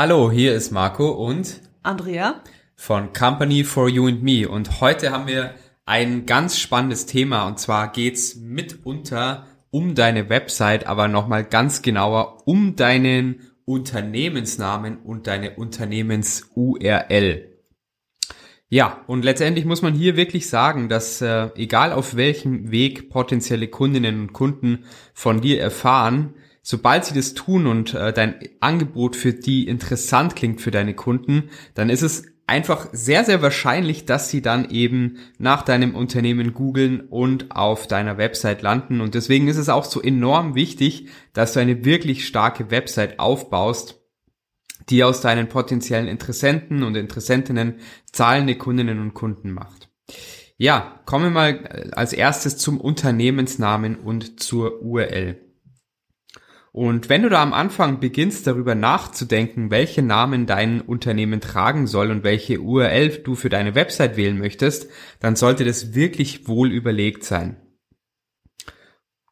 Hallo, hier ist Marco und Andrea. von Company for You and Me. Und heute haben wir ein ganz spannendes Thema. Und zwar geht's mitunter um deine Website, aber nochmal ganz genauer um deinen Unternehmensnamen und deine Unternehmens-URL. Ja, und letztendlich muss man hier wirklich sagen, dass äh, egal auf welchem Weg potenzielle Kundinnen und Kunden von dir erfahren, sobald sie das tun und äh, dein Angebot für die interessant klingt für deine Kunden, dann ist es einfach sehr, sehr wahrscheinlich, dass sie dann eben nach deinem Unternehmen googeln und auf deiner Website landen. Und deswegen ist es auch so enorm wichtig, dass du eine wirklich starke Website aufbaust, die aus deinen potenziellen Interessenten und Interessentinnen zahlende Kundinnen und Kunden macht. Ja, kommen wir mal äh, als erstes zum Unternehmensnamen und zur URL. Und wenn du da am Anfang beginnst darüber nachzudenken, welche Namen dein Unternehmen tragen soll und welche URL du für deine Website wählen möchtest, dann sollte das wirklich wohl überlegt sein.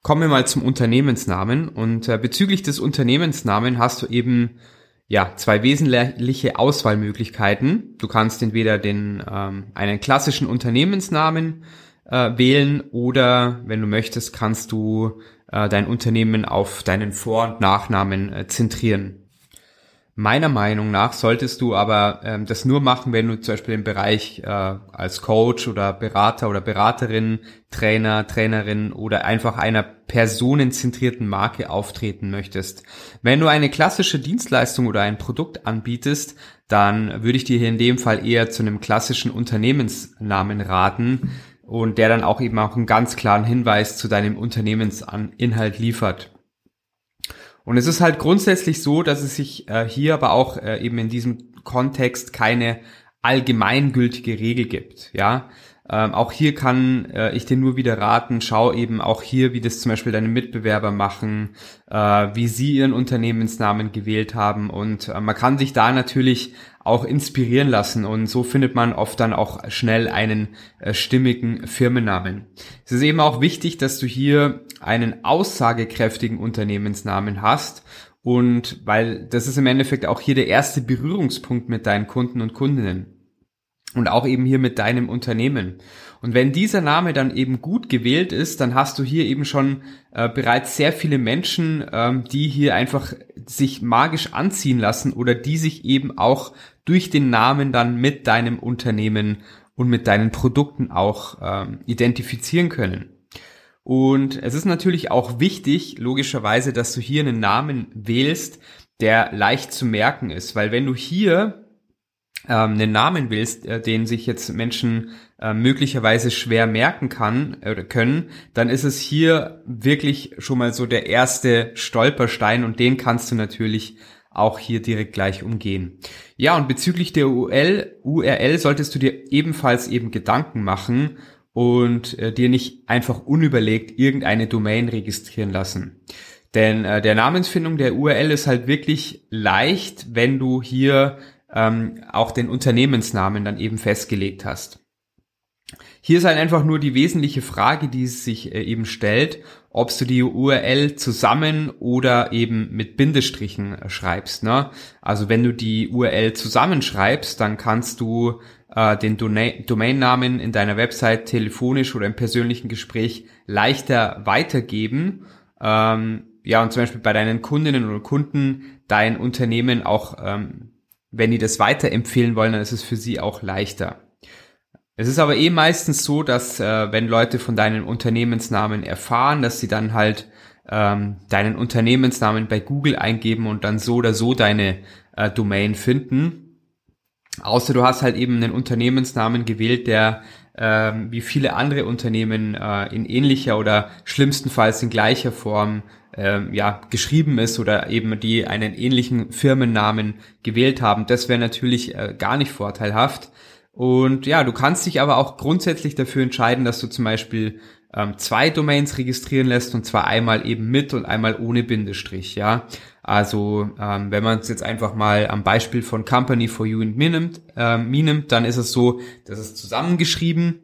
Kommen wir mal zum Unternehmensnamen und äh, bezüglich des Unternehmensnamen hast du eben ja zwei wesentliche Auswahlmöglichkeiten. Du kannst entweder den ähm, einen klassischen Unternehmensnamen äh, wählen oder wenn du möchtest, kannst du äh, dein Unternehmen auf deinen Vor- und Nachnamen äh, zentrieren. Meiner Meinung nach solltest du aber ähm, das nur machen, wenn du zum Beispiel im Bereich äh, als Coach oder Berater oder Beraterin, Trainer, Trainerin oder einfach einer personenzentrierten Marke auftreten möchtest. Wenn du eine klassische Dienstleistung oder ein Produkt anbietest, dann würde ich dir hier in dem Fall eher zu einem klassischen Unternehmensnamen raten, und der dann auch eben auch einen ganz klaren Hinweis zu deinem Unternehmensinhalt liefert. Und es ist halt grundsätzlich so, dass es sich äh, hier aber auch äh, eben in diesem Kontext keine allgemeingültige Regel gibt. Ja, ähm, auch hier kann äh, ich dir nur wieder raten, schau eben auch hier, wie das zum Beispiel deine Mitbewerber machen, äh, wie sie ihren Unternehmensnamen gewählt haben. Und äh, man kann sich da natürlich auch inspirieren lassen. Und so findet man oft dann auch schnell einen äh, stimmigen Firmennamen. Es ist eben auch wichtig, dass du hier einen aussagekräftigen Unternehmensnamen hast. Und weil das ist im Endeffekt auch hier der erste Berührungspunkt mit deinen Kunden und Kundinnen und auch eben hier mit deinem Unternehmen. Und wenn dieser Name dann eben gut gewählt ist, dann hast du hier eben schon äh, bereits sehr viele Menschen, ähm, die hier einfach sich magisch anziehen lassen oder die sich eben auch durch den Namen dann mit deinem Unternehmen und mit deinen Produkten auch ähm, identifizieren können. Und es ist natürlich auch wichtig, logischerweise, dass du hier einen Namen wählst, der leicht zu merken ist, weil wenn du hier ähm, einen Namen willst, äh, den sich jetzt Menschen äh, möglicherweise schwer merken kann oder können, dann ist es hier wirklich schon mal so der erste Stolperstein und den kannst du natürlich auch hier direkt gleich umgehen. Ja, und bezüglich der URL, URL solltest du dir ebenfalls eben Gedanken machen und äh, dir nicht einfach unüberlegt irgendeine Domain registrieren lassen. Denn äh, der Namensfindung der URL ist halt wirklich leicht, wenn du hier ähm, auch den Unternehmensnamen dann eben festgelegt hast. Hier ist halt einfach nur die wesentliche Frage, die sich äh, eben stellt, ob du die URL zusammen oder eben mit Bindestrichen äh, schreibst. Ne? Also wenn du die URL zusammenschreibst, dann kannst du äh, den Domainnamen in deiner Website telefonisch oder im persönlichen Gespräch leichter weitergeben. Ähm, ja, und zum Beispiel bei deinen Kundinnen oder Kunden dein Unternehmen auch ähm, wenn die das weiterempfehlen wollen, dann ist es für sie auch leichter. Es ist aber eh meistens so, dass äh, wenn Leute von deinem Unternehmensnamen erfahren, dass sie dann halt ähm, deinen Unternehmensnamen bei Google eingeben und dann so oder so deine äh, Domain finden. Außer du hast halt eben einen Unternehmensnamen gewählt, der ähm, wie viele andere Unternehmen äh, in ähnlicher oder schlimmstenfalls in gleicher Form ähm, ja geschrieben ist oder eben die einen ähnlichen Firmennamen gewählt haben. Das wäre natürlich äh, gar nicht vorteilhaft. Und ja, du kannst dich aber auch grundsätzlich dafür entscheiden, dass du zum Beispiel ähm, zwei Domains registrieren lässt und zwar einmal eben mit und einmal ohne Bindestrich, ja. Also ähm, wenn man es jetzt einfach mal am Beispiel von Company for You and Me nimmt, äh, me nimmt dann ist es so, dass es zusammengeschrieben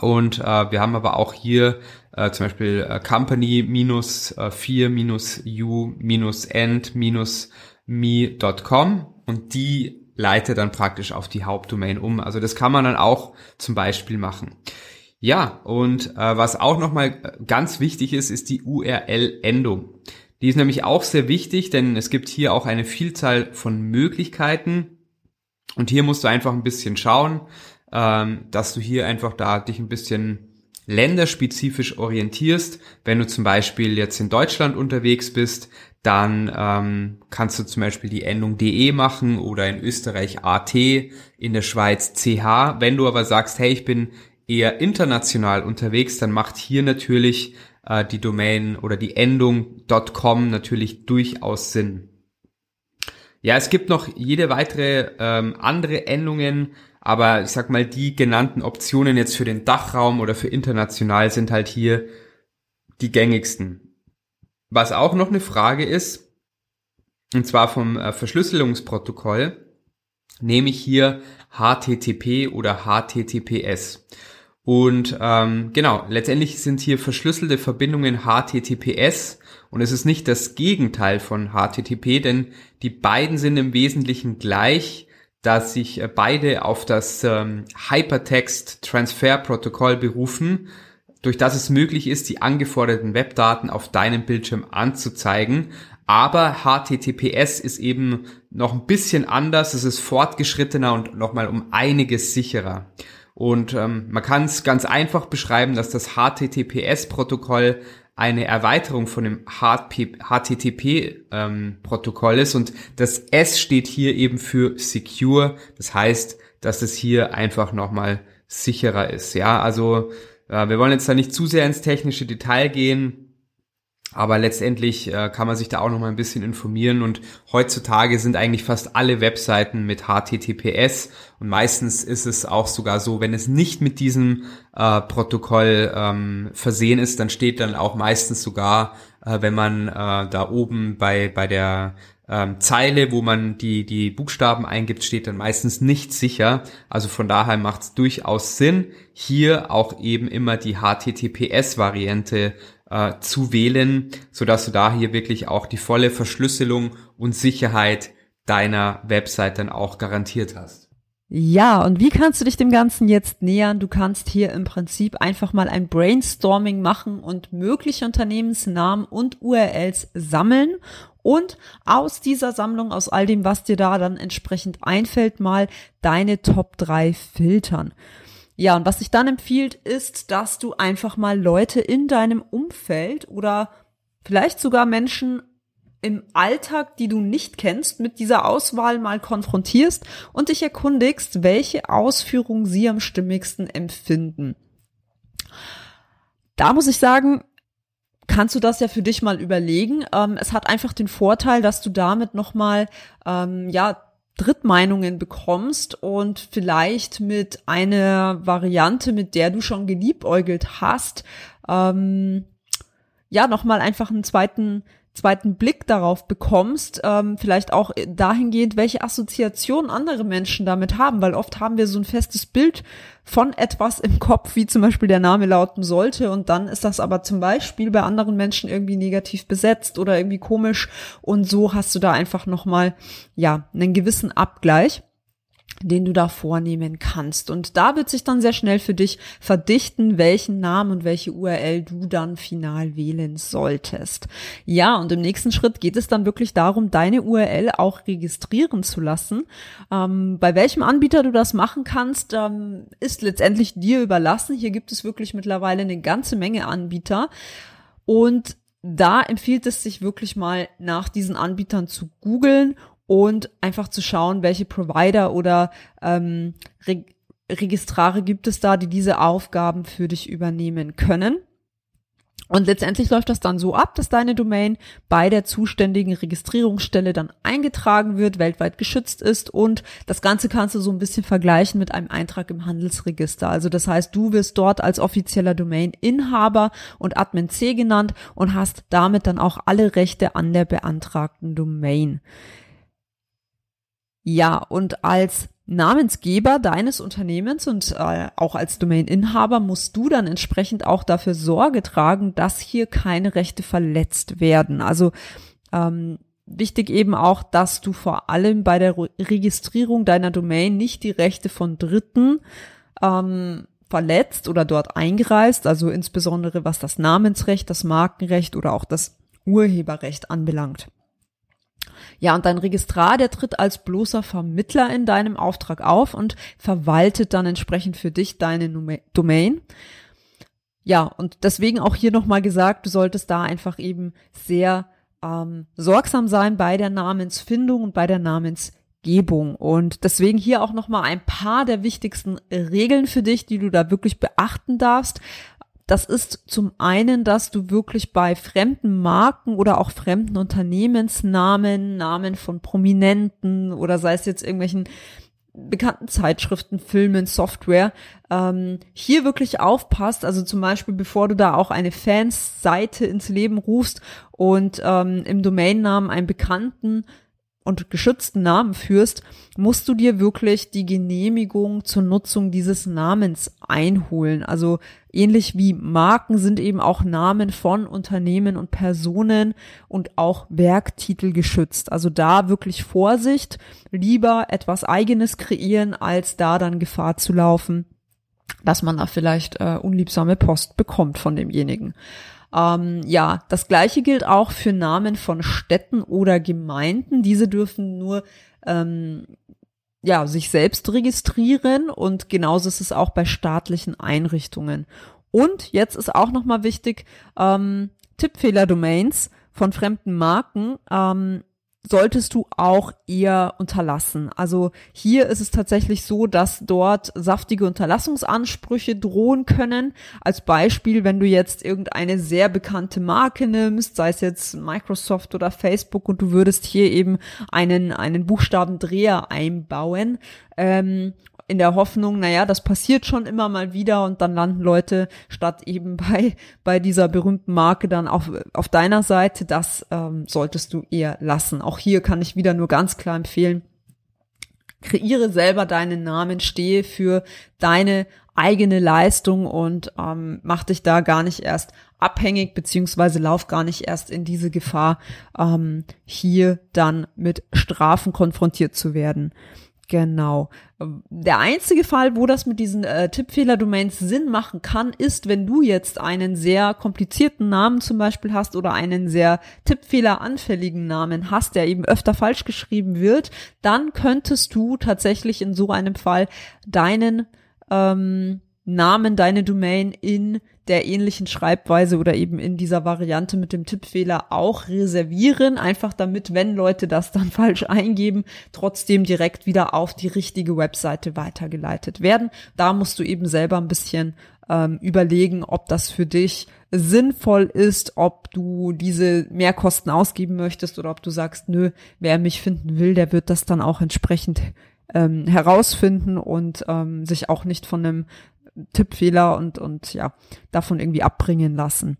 und äh, wir haben aber auch hier äh, zum Beispiel äh, Company minus äh, 4 minus U minus End minus me.com und die leitet dann praktisch auf die Hauptdomain um. Also das kann man dann auch zum Beispiel machen. Ja, und äh, was auch nochmal ganz wichtig ist, ist die URL-Endung. Die ist nämlich auch sehr wichtig, denn es gibt hier auch eine Vielzahl von Möglichkeiten. Und hier musst du einfach ein bisschen schauen, ähm, dass du hier einfach da dich ein bisschen länderspezifisch orientierst. Wenn du zum Beispiel jetzt in Deutschland unterwegs bist, dann ähm, kannst du zum Beispiel die Endung de machen oder in Österreich at, in der Schweiz ch. Wenn du aber sagst, hey, ich bin eher international unterwegs, dann macht hier natürlich äh, die Domain oder die Endung .com natürlich durchaus Sinn. Ja, es gibt noch jede weitere ähm, andere Endungen, aber ich sag mal, die genannten Optionen jetzt für den Dachraum oder für international sind halt hier die gängigsten. Was auch noch eine Frage ist, und zwar vom äh, Verschlüsselungsprotokoll, nehme ich hier HTTP oder HTTPS. Und ähm, genau, letztendlich sind hier verschlüsselte Verbindungen HTTPS und es ist nicht das Gegenteil von HTTP, denn die beiden sind im Wesentlichen gleich, dass sich äh, beide auf das ähm, Hypertext Transfer Protokoll berufen, durch das es möglich ist, die angeforderten Webdaten auf deinem Bildschirm anzuzeigen. Aber HTTPS ist eben noch ein bisschen anders, es ist fortgeschrittener und nochmal um einiges sicherer. Und ähm, man kann es ganz einfach beschreiben, dass das HTTPS-Protokoll eine Erweiterung von dem HTTP-Protokoll ähm, ist und das S steht hier eben für Secure. Das heißt, dass es hier einfach nochmal sicherer ist. Ja, also äh, wir wollen jetzt da nicht zu sehr ins technische Detail gehen. Aber letztendlich äh, kann man sich da auch noch mal ein bisschen informieren und heutzutage sind eigentlich fast alle Webseiten mit HTTPS und meistens ist es auch sogar so, wenn es nicht mit diesem äh, Protokoll ähm, versehen ist, dann steht dann auch meistens sogar, äh, wenn man äh, da oben bei bei der ähm, Zeile, wo man die die Buchstaben eingibt, steht dann meistens nicht sicher. Also von daher macht es durchaus Sinn, hier auch eben immer die HTTPS-Variante äh, zu wählen, so dass du da hier wirklich auch die volle Verschlüsselung und Sicherheit deiner Website dann auch garantiert hast. Ja, und wie kannst du dich dem Ganzen jetzt nähern? Du kannst hier im Prinzip einfach mal ein Brainstorming machen und mögliche Unternehmensnamen und URLs sammeln und aus dieser Sammlung, aus all dem, was dir da dann entsprechend einfällt, mal deine Top 3 filtern. Ja, und was sich dann empfiehlt, ist, dass du einfach mal Leute in deinem Umfeld oder vielleicht sogar Menschen im Alltag, die du nicht kennst, mit dieser Auswahl mal konfrontierst und dich erkundigst, welche Ausführungen sie am stimmigsten empfinden. Da muss ich sagen, kannst du das ja für dich mal überlegen. Ähm, es hat einfach den Vorteil, dass du damit nochmal, ähm, ja, Drittmeinungen bekommst und vielleicht mit einer Variante, mit der du schon geliebäugelt hast, ähm, ja, nochmal einfach einen zweiten zweiten Blick darauf bekommst, ähm, vielleicht auch dahingehend, welche Assoziationen andere Menschen damit haben, weil oft haben wir so ein festes Bild von etwas im Kopf, wie zum Beispiel der Name lauten sollte, und dann ist das aber zum Beispiel bei anderen Menschen irgendwie negativ besetzt oder irgendwie komisch, und so hast du da einfach nochmal, ja, einen gewissen Abgleich den du da vornehmen kannst. Und da wird sich dann sehr schnell für dich verdichten, welchen Namen und welche URL du dann final wählen solltest. Ja, und im nächsten Schritt geht es dann wirklich darum, deine URL auch registrieren zu lassen. Ähm, bei welchem Anbieter du das machen kannst, ähm, ist letztendlich dir überlassen. Hier gibt es wirklich mittlerweile eine ganze Menge Anbieter. Und da empfiehlt es sich wirklich mal nach diesen Anbietern zu googeln und einfach zu schauen, welche Provider oder ähm, Re Registrare gibt es da, die diese Aufgaben für dich übernehmen können. Und letztendlich läuft das dann so ab, dass deine Domain bei der zuständigen Registrierungsstelle dann eingetragen wird, weltweit geschützt ist und das Ganze kannst du so ein bisschen vergleichen mit einem Eintrag im Handelsregister. Also das heißt, du wirst dort als offizieller Domain-Inhaber und Admin C genannt und hast damit dann auch alle Rechte an der beantragten Domain. Ja, und als Namensgeber deines Unternehmens und äh, auch als Domaininhaber musst du dann entsprechend auch dafür Sorge tragen, dass hier keine Rechte verletzt werden. Also ähm, wichtig eben auch, dass du vor allem bei der Registrierung deiner Domain nicht die Rechte von Dritten ähm, verletzt oder dort eingreist, also insbesondere was das Namensrecht, das Markenrecht oder auch das Urheberrecht anbelangt. Ja, und dein Registrar, der tritt als bloßer Vermittler in deinem Auftrag auf und verwaltet dann entsprechend für dich deine Domain. Ja, und deswegen auch hier nochmal gesagt, du solltest da einfach eben sehr ähm, sorgsam sein bei der Namensfindung und bei der Namensgebung. Und deswegen hier auch nochmal ein paar der wichtigsten Regeln für dich, die du da wirklich beachten darfst. Das ist zum einen, dass du wirklich bei fremden Marken oder auch fremden Unternehmensnamen, Namen von Prominenten oder sei es jetzt irgendwelchen bekannten Zeitschriften, Filmen, Software, ähm, hier wirklich aufpasst. Also zum Beispiel, bevor du da auch eine Fans-Seite ins Leben rufst und ähm, im Domainnamen einen bekannten und geschützten Namen führst, musst du dir wirklich die Genehmigung zur Nutzung dieses Namens einholen. Also ähnlich wie Marken sind eben auch Namen von Unternehmen und Personen und auch Werktitel geschützt. Also da wirklich Vorsicht, lieber etwas eigenes kreieren, als da dann Gefahr zu laufen, dass man da vielleicht äh, unliebsame Post bekommt von demjenigen. Ähm, ja, das gleiche gilt auch für Namen von Städten oder Gemeinden. Diese dürfen nur ähm, ja, sich selbst registrieren und genauso ist es auch bei staatlichen Einrichtungen. Und jetzt ist auch nochmal wichtig, ähm, Tippfehler-Domains von fremden Marken ähm, solltest du auch eher unterlassen. Also hier ist es tatsächlich so, dass dort saftige Unterlassungsansprüche drohen können. Als Beispiel, wenn du jetzt irgendeine sehr bekannte Marke nimmst, sei es jetzt Microsoft oder Facebook und du würdest hier eben einen, einen Buchstabendreher einbauen ähm, in der Hoffnung, naja, das passiert schon immer mal wieder und dann landen Leute statt eben bei, bei dieser berühmten Marke dann auf, auf deiner Seite. Das ähm, solltest du eher lassen. Auch hier kann ich wieder nur ganz klar empfehlen, kreiere selber deinen Namen, stehe für deine eigene Leistung und ähm, mach dich da gar nicht erst abhängig, beziehungsweise lauf gar nicht erst in diese Gefahr, ähm, hier dann mit Strafen konfrontiert zu werden. Genau. Der einzige Fall, wo das mit diesen äh, Tippfehler-Domains Sinn machen kann, ist, wenn du jetzt einen sehr komplizierten Namen zum Beispiel hast oder einen sehr tippfehleranfälligen Namen hast, der eben öfter falsch geschrieben wird, dann könntest du tatsächlich in so einem Fall deinen ähm, Namen, deine Domain in der ähnlichen Schreibweise oder eben in dieser Variante mit dem Tippfehler auch reservieren, einfach damit, wenn Leute das dann falsch eingeben, trotzdem direkt wieder auf die richtige Webseite weitergeleitet werden. Da musst du eben selber ein bisschen ähm, überlegen, ob das für dich sinnvoll ist, ob du diese Mehrkosten ausgeben möchtest oder ob du sagst, nö, wer mich finden will, der wird das dann auch entsprechend ähm, herausfinden und ähm, sich auch nicht von einem Tippfehler und, und ja, davon irgendwie abbringen lassen.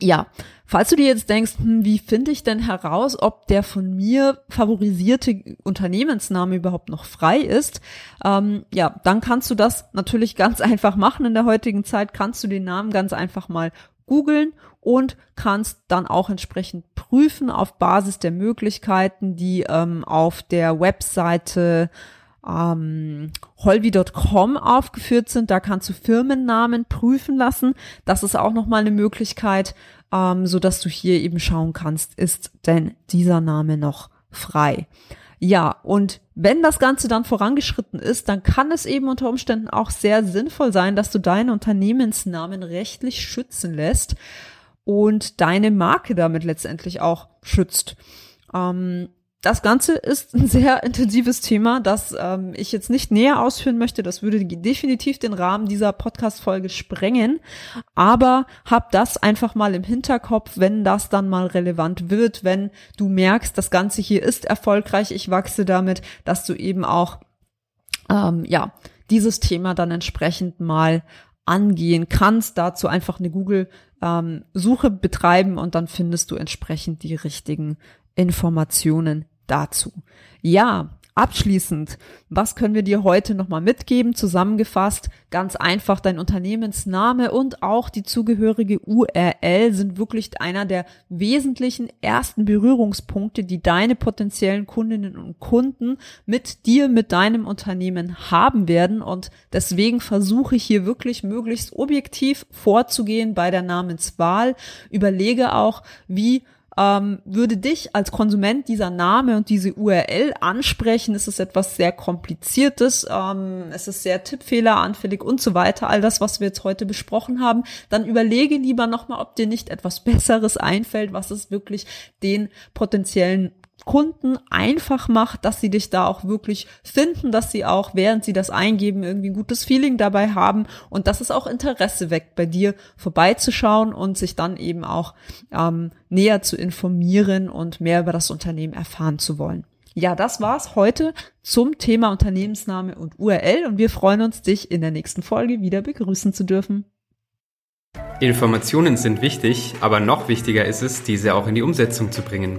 Ja, falls du dir jetzt denkst, hm, wie finde ich denn heraus, ob der von mir favorisierte Unternehmensname überhaupt noch frei ist, ähm, ja, dann kannst du das natürlich ganz einfach machen. In der heutigen Zeit kannst du den Namen ganz einfach mal googeln und kannst dann auch entsprechend prüfen auf Basis der Möglichkeiten, die ähm, auf der Webseite ähm, holby.com aufgeführt sind. Da kannst du Firmennamen prüfen lassen. Das ist auch nochmal eine Möglichkeit, ähm, so dass du hier eben schauen kannst, ist denn dieser Name noch frei. Ja, und wenn das Ganze dann vorangeschritten ist, dann kann es eben unter Umständen auch sehr sinnvoll sein, dass du deinen Unternehmensnamen rechtlich schützen lässt und deine Marke damit letztendlich auch schützt. Ähm, das Ganze ist ein sehr intensives Thema, das ähm, ich jetzt nicht näher ausführen möchte. Das würde definitiv den Rahmen dieser Podcast-Folge sprengen. Aber hab das einfach mal im Hinterkopf, wenn das dann mal relevant wird, wenn du merkst, das Ganze hier ist erfolgreich, ich wachse damit, dass du eben auch, ähm, ja, dieses Thema dann entsprechend mal angehen kannst. Dazu einfach eine Google-Suche ähm, betreiben und dann findest du entsprechend die richtigen Informationen dazu. Ja, Abschließend, was können wir dir heute nochmal mitgeben? Zusammengefasst, ganz einfach, dein Unternehmensname und auch die zugehörige URL sind wirklich einer der wesentlichen ersten Berührungspunkte, die deine potenziellen Kundinnen und Kunden mit dir, mit deinem Unternehmen haben werden. Und deswegen versuche ich hier wirklich möglichst objektiv vorzugehen bei der Namenswahl. Überlege auch, wie ähm, würde dich als Konsument dieser Name und diese URL ansprechen, ist es etwas sehr kompliziertes, ähm, es ist sehr tippfehleranfällig und so weiter, all das, was wir jetzt heute besprochen haben, dann überlege lieber nochmal, ob dir nicht etwas Besseres einfällt, was es wirklich den potenziellen Kunden einfach macht, dass sie dich da auch wirklich finden, dass sie auch, während sie das eingeben, irgendwie ein gutes Feeling dabei haben und dass es auch Interesse weckt, bei dir vorbeizuschauen und sich dann eben auch ähm, näher zu informieren und mehr über das Unternehmen erfahren zu wollen. Ja, das war's heute zum Thema Unternehmensname und URL und wir freuen uns, dich in der nächsten Folge wieder begrüßen zu dürfen. Informationen sind wichtig, aber noch wichtiger ist es, diese auch in die Umsetzung zu bringen.